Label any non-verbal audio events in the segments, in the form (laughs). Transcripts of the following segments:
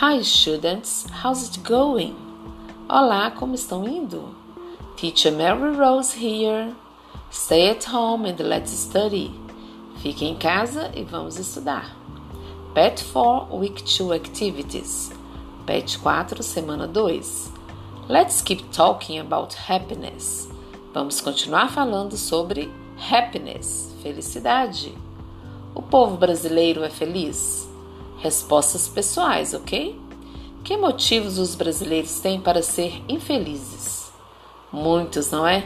Hi students, how's it going? Olá, como estão indo? Teacher Mary Rose here. Stay at home and let's study. Fique em casa e vamos estudar. Pet 4 Week 2 Activities. Pet 4, semana 2. Let's keep talking about happiness. Vamos continuar falando sobre happiness, felicidade. O povo brasileiro é feliz? Respostas pessoais, ok? Que motivos os brasileiros têm para ser infelizes? Muitos, não é?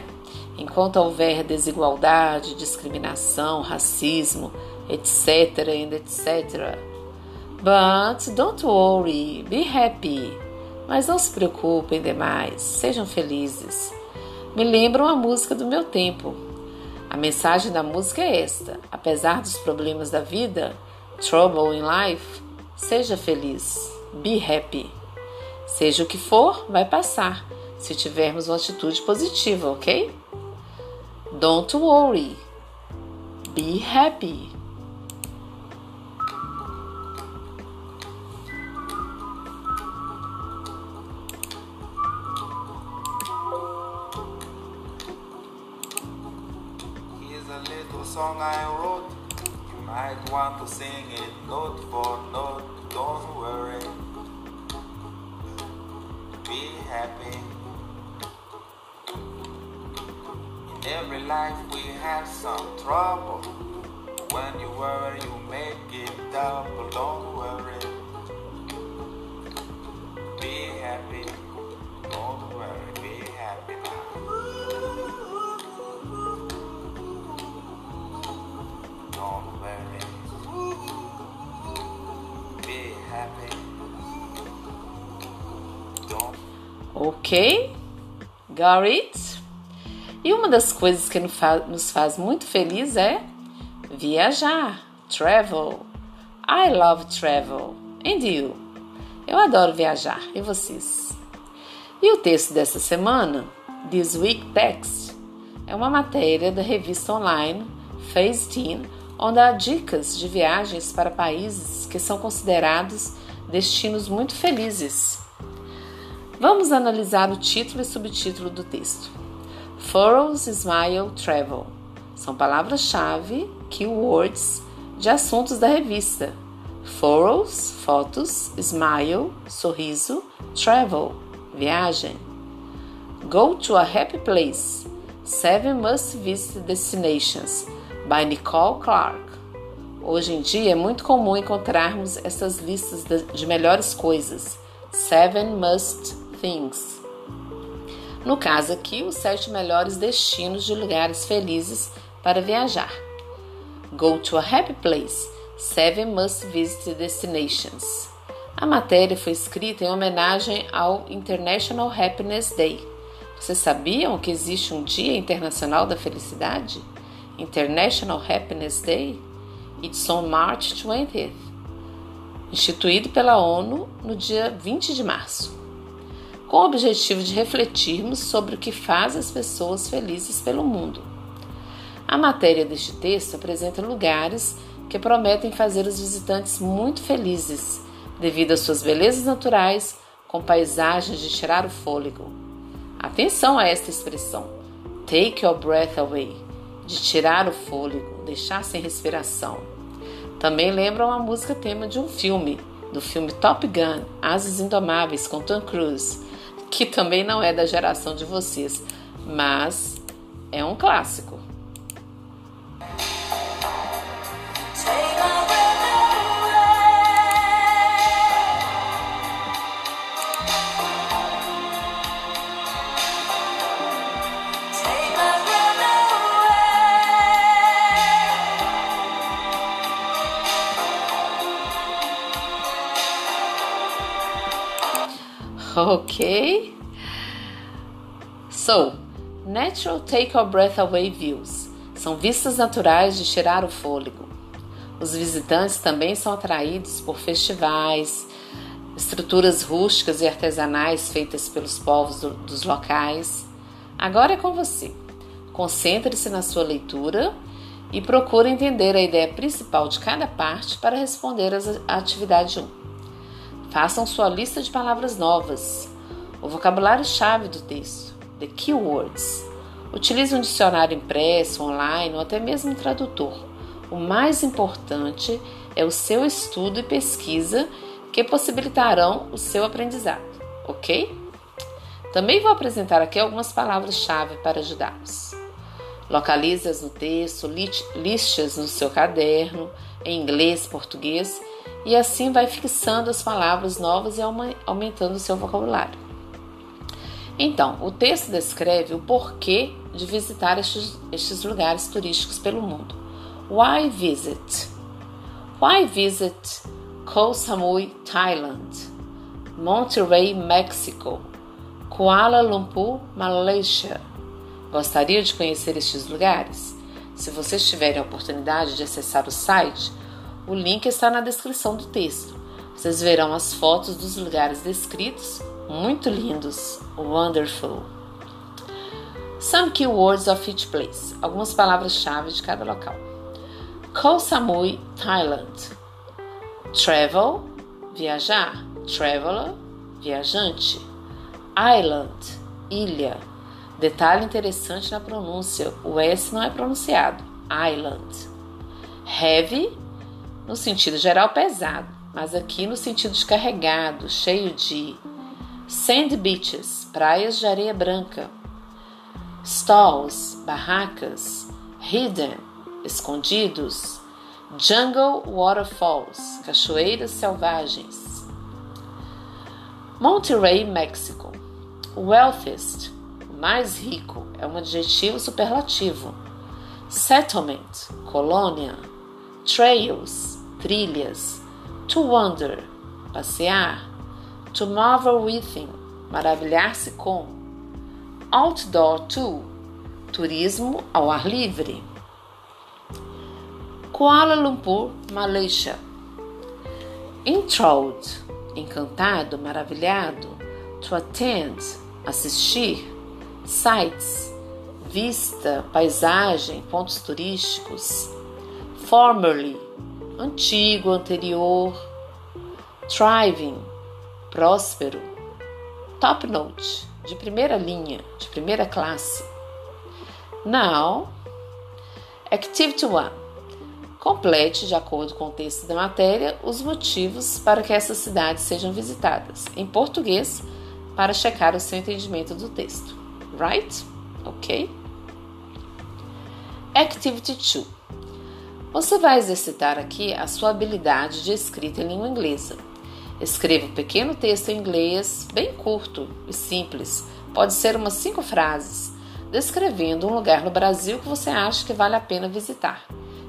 Enquanto houver desigualdade, discriminação, racismo, etc. and etc. But don't worry, be happy. Mas não se preocupem demais, sejam felizes. Me lembram a música do meu tempo. A mensagem da música é esta: apesar dos problemas da vida, trouble in life, seja feliz, be happy. Seja o que for, vai passar, se tivermos uma atitude positiva, ok? Don't worry, be happy. song I wrote. Might want to sing it note for note. Don't worry. Be happy. In every life we have some trouble. When you worry, you make it double. Don't worry. Ok? Got it? E uma das coisas que nos fa- nos faz muito feliz é viajar, travel. I love travel. And you? Eu adoro viajar. E vocês? E o texto dessa semana, This Week Text, é uma matéria da revista online Phase Teen, onde há dicas de viagens para países que são considerados destinos muito felizes. Vamos analisar o título e subtítulo do texto. Furrows Smile Travel são palavras-chave, keywords de assuntos da revista. Furrows, fotos, smile, sorriso, travel, viagem. Go to a Happy Place, Seven Must Visit Destinations, by Nicole Clark. Hoje em dia é muito comum encontrarmos essas listas de- melhores coisas, Seven Must Things. No caso aqui, os sete melhores destinos de lugares felizes para viajar. Go to a happy place. Seven must visit destinations. A matéria foi escrita em homenagem ao International Happiness Day. Vocês sabiam que existe um Dia Internacional da Felicidade? International Happiness Day? It's on March 20th. Instituído pela ONU no dia 20 de março com o objetivo de refletirmos sobre o que faz as pessoas felizes pelo mundo. A matéria deste texto apresenta lugares que prometem fazer os visitantes muito felizes, devido às suas belezas naturais, com paisagens de tirar o fôlego. Atenção a esta expressão: take your breath away, de tirar o fôlego, deixar sem respiração. Também lembram a música tema de um filme, do filme Top Gun, Asas Indomáveis, com Tom Cruise, que também não é da geração de vocês, mas é um clássico. (laughs) Ok? So, natural take your breath away views são vistas naturais de tirar o fôlego. Os visitantes também são atraídos por festivais, estruturas rústicas e artesanais feitas pelos povos do- dos locais. Agora é com você. Concentre-se na sua leitura e procure entender a ideia principal de cada parte para responder à atividade 1. Façam sua lista de palavras novas. O vocabulário-chave do texto, the keywords. Utilize um dicionário impresso, online ou até mesmo um tradutor. O mais importante é o seu estudo e pesquisa que possibilitarão o seu aprendizado, ok? Também vou apresentar aqui algumas palavras-chave para ajudá-los. Localize-as no texto, liste-as no seu caderno, em inglês, português, e assim vai fixando as palavras novas e aumentando o seu vocabulário. Então, o texto descreve o porquê de visitar estes, estes lugares turísticos pelo mundo. Why visit? Why visit Koh Samui, Thailand? Monterrey, México? Kuala Lumpur, Malaysia? Gostaria de conhecer estes lugares? Se vocês tiverem a oportunidade de acessar o site, o link está na descrição do texto. Vocês verão as fotos dos lugares descritos, muito lindos, wonderful. Some keywords of each place. Algumas palavras-chave de cada local. Koh Samui, Thailand. Travel, viajar. Traveler, viajante. Island, ilha. Detalhe interessante na pronúncia: o S não é pronunciado. Island. Heavy, no sentido geral, pesado, mas aqui no sentido de carregado, cheio de. Sand beaches, praias de areia branca. Stalls, barracas. Hidden, escondidos. Jungle waterfalls, cachoeiras selvagens. Monterrey, México. Wealthiest, mais rico é um adjetivo superlativo. Settlement, colônia. Trails, trilhas. To wander, passear. To marvel within, maravilhar-se com. Outdoor to, turismo ao ar livre. Kuala Lumpur, Malaysia. Enthralled, encantado, maravilhado. To attend, assistir sites, vista, paisagem, pontos turísticos. Formerly, antigo, anterior. Thriving, próspero. Top note, de primeira linha, de primeira classe. Now, Activity 1. Complete, de acordo com o texto da matéria, os motivos para que essas cidades sejam visitadas, em português, para checar o seu entendimento do texto right? Ok? Activity 2. Você vai exercitar aqui a sua habilidade de escrita em língua inglesa. Escreva um pequeno texto em inglês, bem curto e simples, pode ser umas cinco frases, descrevendo um lugar no Brasil que você acha que vale a pena visitar,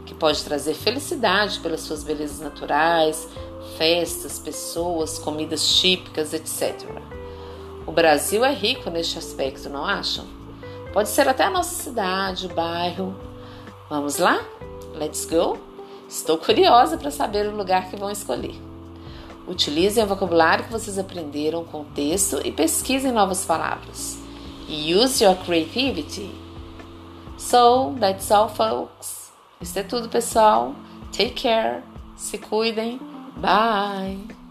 que pode trazer felicidade pelas suas belezas naturais, festas, pessoas, comidas típicas, etc. O Brasil é rico neste aspecto, não acham? Pode ser até a nossa cidade, bairro. Vamos lá? Let's go? Estou curiosa para saber o lugar que vão escolher. Utilizem o vocabulário que vocês aprenderam com o texto e pesquisem novas palavras. Use your creativity. So, that's all, folks. Isso é tudo, pessoal. Take care. Se cuidem. Bye.